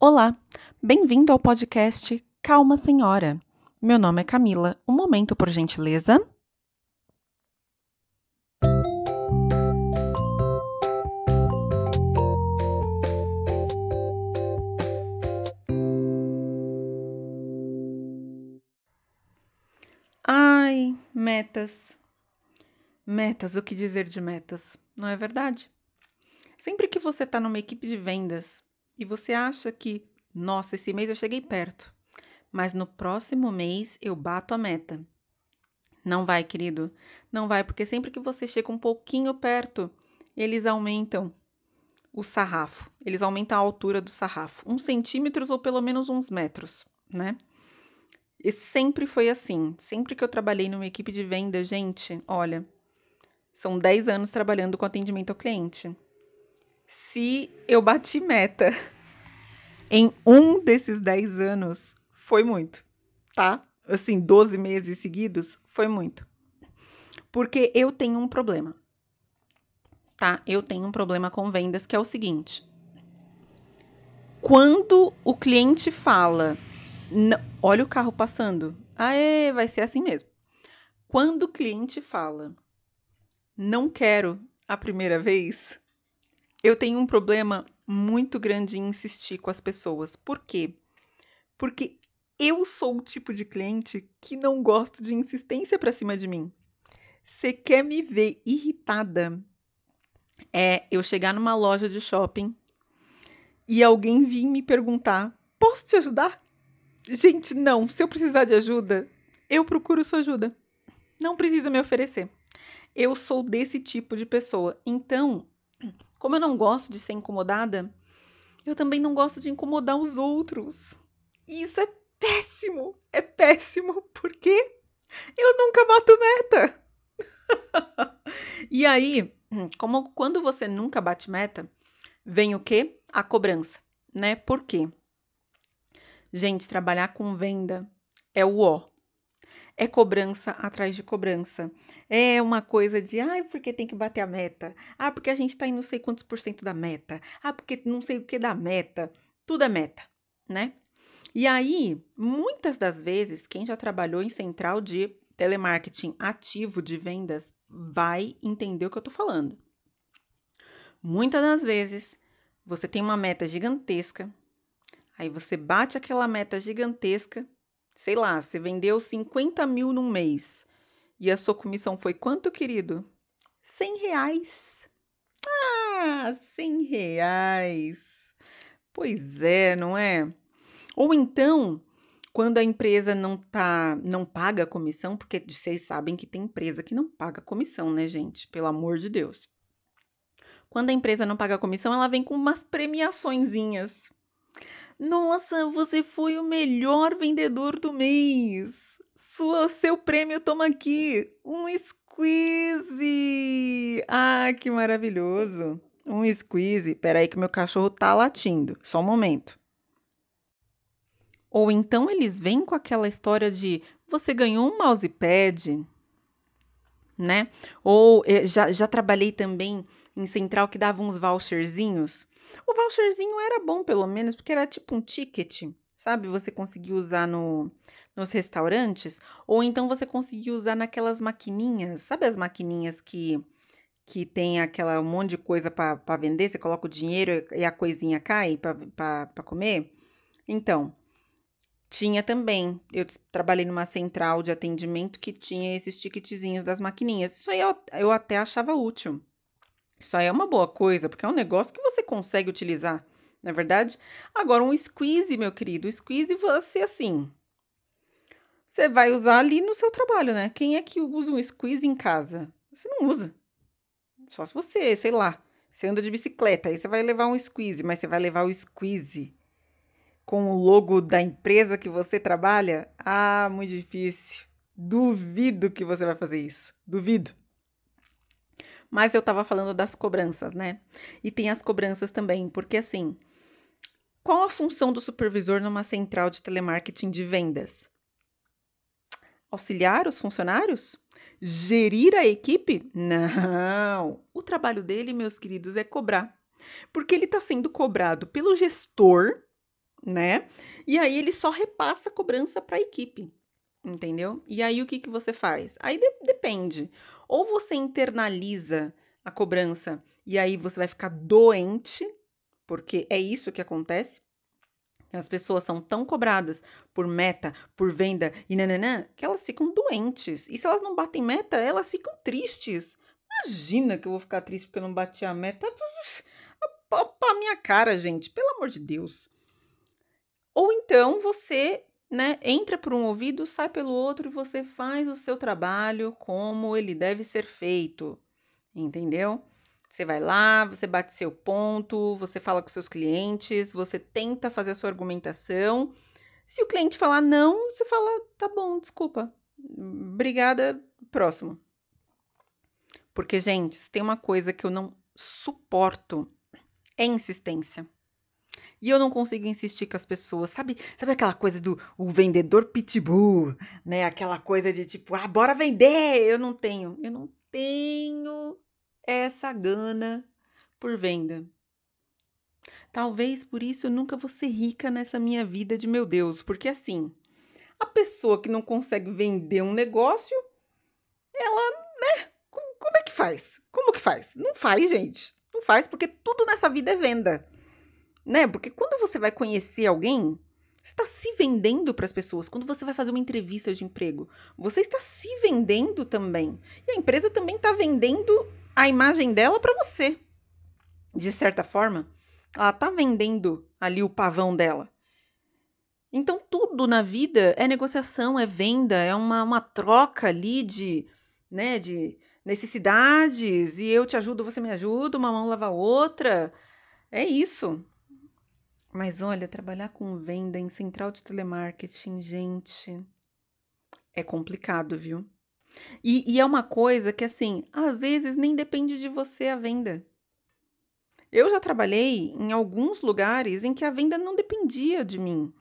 Olá, bem-vindo ao podcast Calma Senhora. Meu nome é Camila. Um momento, por gentileza. Ai, metas. Metas, o que dizer de metas? Não é verdade? Sempre que você está numa equipe de vendas e você acha que, nossa, esse mês eu cheguei perto, mas no próximo mês eu bato a meta. Não vai, querido. Não vai, porque sempre que você chega um pouquinho perto, eles aumentam o sarrafo. Eles aumentam a altura do sarrafo, uns centímetros ou pelo menos uns metros, né? E sempre foi assim. Sempre que eu trabalhei numa equipe de venda, gente, olha, são 10 anos trabalhando com atendimento ao cliente se eu bati meta em um desses 10 anos, foi muito, tá? Assim, 12 meses seguidos, foi muito. Porque eu tenho um problema, tá? Eu tenho um problema com vendas que é o seguinte: quando o cliente fala, olha o carro passando, aê, vai ser assim mesmo. Quando o cliente fala, não quero a primeira vez, eu tenho um problema muito grande em insistir com as pessoas. Por quê? Porque eu sou o tipo de cliente que não gosto de insistência para cima de mim. Você quer me ver irritada? É eu chegar numa loja de shopping e alguém vir me perguntar: posso te ajudar? Gente, não. Se eu precisar de ajuda, eu procuro sua ajuda. Não precisa me oferecer. Eu sou desse tipo de pessoa. Então, como eu não gosto de ser incomodada, eu também não gosto de incomodar os outros. E isso é péssimo, é péssimo, porque eu nunca bato meta. e aí, como quando você nunca bate meta, vem o quê? A cobrança, né? Por quê? Gente, trabalhar com venda é o ó é cobrança atrás de cobrança. É uma coisa de, ai, porque tem que bater a meta. Ah, porque a gente está em não sei quantos por cento da meta. Ah, porque não sei o que da meta. Tudo é meta, né? E aí, muitas das vezes, quem já trabalhou em central de telemarketing ativo de vendas vai entender o que eu estou falando. Muitas das vezes, você tem uma meta gigantesca, aí você bate aquela meta gigantesca sei lá, você vendeu 50 mil num mês e a sua comissão foi quanto, querido? 100 reais. Ah, 100 reais. Pois é, não é? Ou então, quando a empresa não tá, não paga comissão, porque vocês sabem que tem empresa que não paga comissão, né, gente? Pelo amor de Deus. Quando a empresa não paga comissão, ela vem com umas premiaçõezinhas. Nossa, você foi o melhor vendedor do mês. Sua, seu prêmio toma aqui, um squeeze. Ah, que maravilhoso. Um squeeze. Peraí que meu cachorro tá latindo. Só um momento. Ou então eles vêm com aquela história de você ganhou um mousepad, né? Ou eh, já, já trabalhei também em central que dava uns voucherzinhos. O voucherzinho era bom, pelo menos, porque era tipo um ticket, sabe? Você conseguia usar no, nos restaurantes, ou então você conseguia usar naquelas maquininhas, sabe as maquininhas que que tem aquela um monte de coisa para vender, você coloca o dinheiro e a coisinha cai para comer? Então, tinha também. Eu trabalhei numa central de atendimento que tinha esses ticketzinhos das maquininhas. Isso aí eu, eu até achava útil. Isso aí é uma boa coisa, porque é um negócio que você consegue utilizar, não é verdade? Agora, um squeeze, meu querido, o squeeze você assim. Você vai usar ali no seu trabalho, né? Quem é que usa um squeeze em casa? Você não usa. Só se você, sei lá, você anda de bicicleta, aí você vai levar um squeeze, mas você vai levar o squeeze com o logo da empresa que você trabalha? Ah, muito difícil. Duvido que você vai fazer isso. Duvido. Mas eu estava falando das cobranças, né? E tem as cobranças também, porque assim, qual a função do supervisor numa central de telemarketing de vendas? Auxiliar os funcionários? Gerir a equipe? Não! O trabalho dele, meus queridos, é cobrar. Porque ele está sendo cobrado pelo gestor, né? E aí ele só repassa a cobrança para a equipe, entendeu? E aí o que, que você faz? Aí de depende. Ou você internaliza a cobrança e aí você vai ficar doente, porque é isso que acontece. As pessoas são tão cobradas por meta, por venda e nananã, que elas ficam doentes. E se elas não batem meta, elas ficam tristes. Imagina que eu vou ficar triste porque eu não bati a meta. Opa, minha cara, gente, pelo amor de Deus. Ou então você, né, entra por um ouvido, sai pelo outro e você faz o seu trabalho como ele deve ser feito. Entendeu? Você vai lá, você bate seu ponto, você fala com seus clientes, você tenta fazer a sua argumentação. Se o cliente falar não, você fala, tá bom, desculpa. Obrigada, próximo. Porque, gente, se tem uma coisa que eu não suporto é insistência. E eu não consigo insistir com as pessoas, sabe? Sabe aquela coisa do o vendedor pitbull, né? Aquela coisa de tipo, ah, bora vender! Eu não tenho, eu não tenho essa gana por venda. Talvez por isso eu nunca vou ser rica nessa minha vida de meu Deus, porque assim, a pessoa que não consegue vender um negócio, ela, né? Como é que faz? Como que faz? Não faz, gente. Não faz porque tudo nessa vida é venda. Né? Porque quando você vai conhecer alguém, você está se vendendo para as pessoas. Quando você vai fazer uma entrevista de emprego, você está se vendendo também. E a empresa também está vendendo a imagem dela para você. De certa forma, ela tá vendendo ali o pavão dela. Então, tudo na vida é negociação, é venda, é uma, uma troca ali de, né, de necessidades. E eu te ajudo, você me ajuda, uma mão lava a outra. É isso. Mas olha, trabalhar com venda em central de telemarketing, gente, é complicado, viu? E, e é uma coisa que, assim, às vezes nem depende de você a venda. Eu já trabalhei em alguns lugares em que a venda não dependia de mim.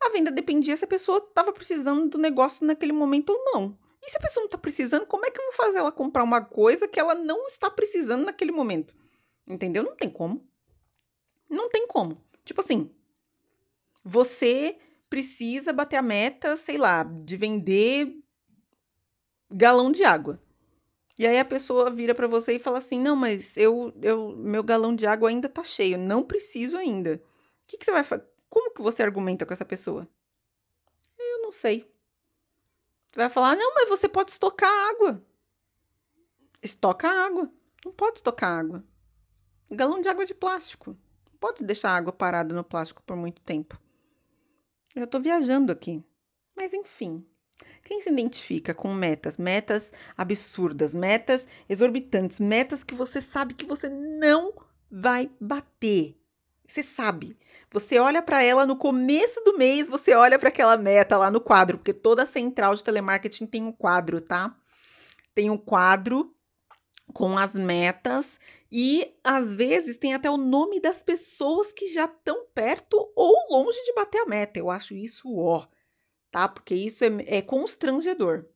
A venda dependia se a pessoa estava precisando do negócio naquele momento ou não. E se a pessoa não está precisando, como é que eu vou fazer ela comprar uma coisa que ela não está precisando naquele momento? Entendeu? Não tem como. Não tem como. Tipo assim, você precisa bater a meta, sei lá, de vender galão de água. E aí a pessoa vira para você e fala assim: "Não, mas eu, eu meu galão de água ainda tá cheio, não preciso ainda". O que, que você vai? Como que você argumenta com essa pessoa? Eu não sei. Você vai falar: "Não, mas você pode estocar água". Estoca água. Não pode estocar água. Galão de água de plástico. Pode deixar a água parada no plástico por muito tempo. Eu tô viajando aqui. Mas enfim, quem se identifica com metas, metas absurdas, metas exorbitantes, metas que você sabe que você não vai bater? Você sabe. Você olha para ela no começo do mês, você olha para aquela meta lá no quadro, porque toda central de telemarketing tem um quadro, tá? Tem um quadro com as metas e às vezes tem até o nome das pessoas que já estão perto ou longe de bater a meta. Eu acho isso ó tá? Porque isso é, é constrangedor.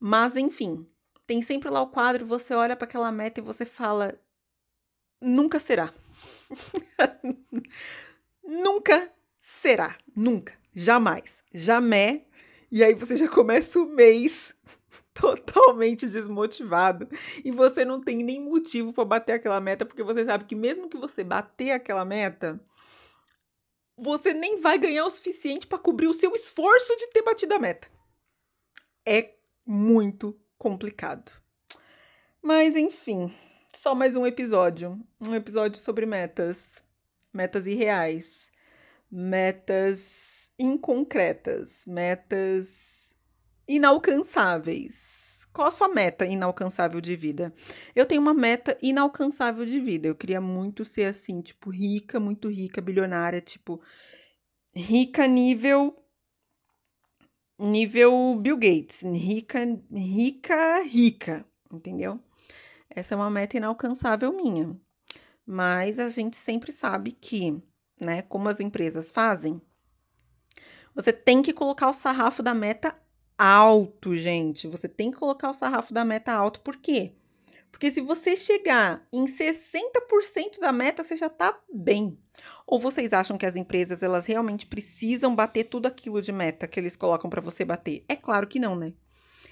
Mas, enfim, tem sempre lá o quadro, você olha para aquela meta e você fala: nunca será. nunca será. Nunca. Jamais. Jamais. E aí você já começa o mês totalmente desmotivado e você não tem nem motivo para bater aquela meta, porque você sabe que mesmo que você bater aquela meta, você nem vai ganhar o suficiente para cobrir o seu esforço de ter batido a meta. É muito complicado. Mas enfim, só mais um episódio. Um episódio sobre metas. Metas irreais. Metas inconcretas. Metas inalcançáveis qual a sua meta inalcançável de vida? Eu tenho uma meta inalcançável de vida. Eu queria muito ser assim, tipo, rica, muito rica, bilionária, tipo, rica nível nível Bill Gates, rica, rica, rica, entendeu? Essa é uma meta inalcançável minha. Mas a gente sempre sabe que, né, como as empresas fazem, você tem que colocar o sarrafo da meta alto, gente. Você tem que colocar o sarrafo da meta alto. Por quê? Porque se você chegar em 60% da meta, você já está bem. Ou vocês acham que as empresas elas realmente precisam bater tudo aquilo de meta que eles colocam para você bater? É claro que não, né?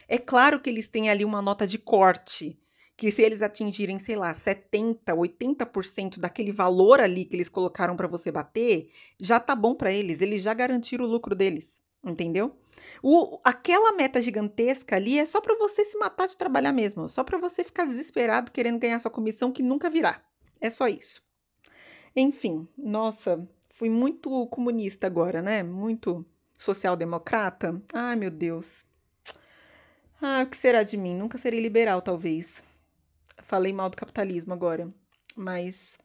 É claro que eles têm ali uma nota de corte, que se eles atingirem, sei lá, 70, 80% daquele valor ali que eles colocaram para você bater, já tá bom para eles, eles já garantiram o lucro deles, entendeu? O, aquela meta gigantesca ali é só para você se matar de trabalhar mesmo, só para você ficar desesperado querendo ganhar sua comissão que nunca virá. É só isso. Enfim, nossa, fui muito comunista agora, né? Muito social-democrata. Ai, meu Deus. Ah, o que será de mim? Nunca serei liberal, talvez. Falei mal do capitalismo agora, mas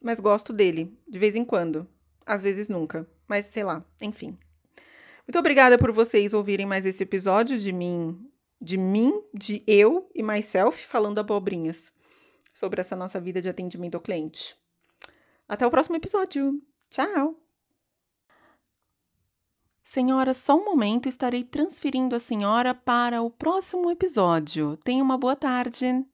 mas gosto dele de vez em quando, às vezes nunca, mas sei lá, enfim. Muito obrigada por vocês ouvirem mais esse episódio de mim, de mim, de eu e myself falando abobrinhas sobre essa nossa vida de atendimento ao cliente. Até o próximo episódio. Tchau! Senhora, só um momento, estarei transferindo a senhora para o próximo episódio. Tenha uma boa tarde.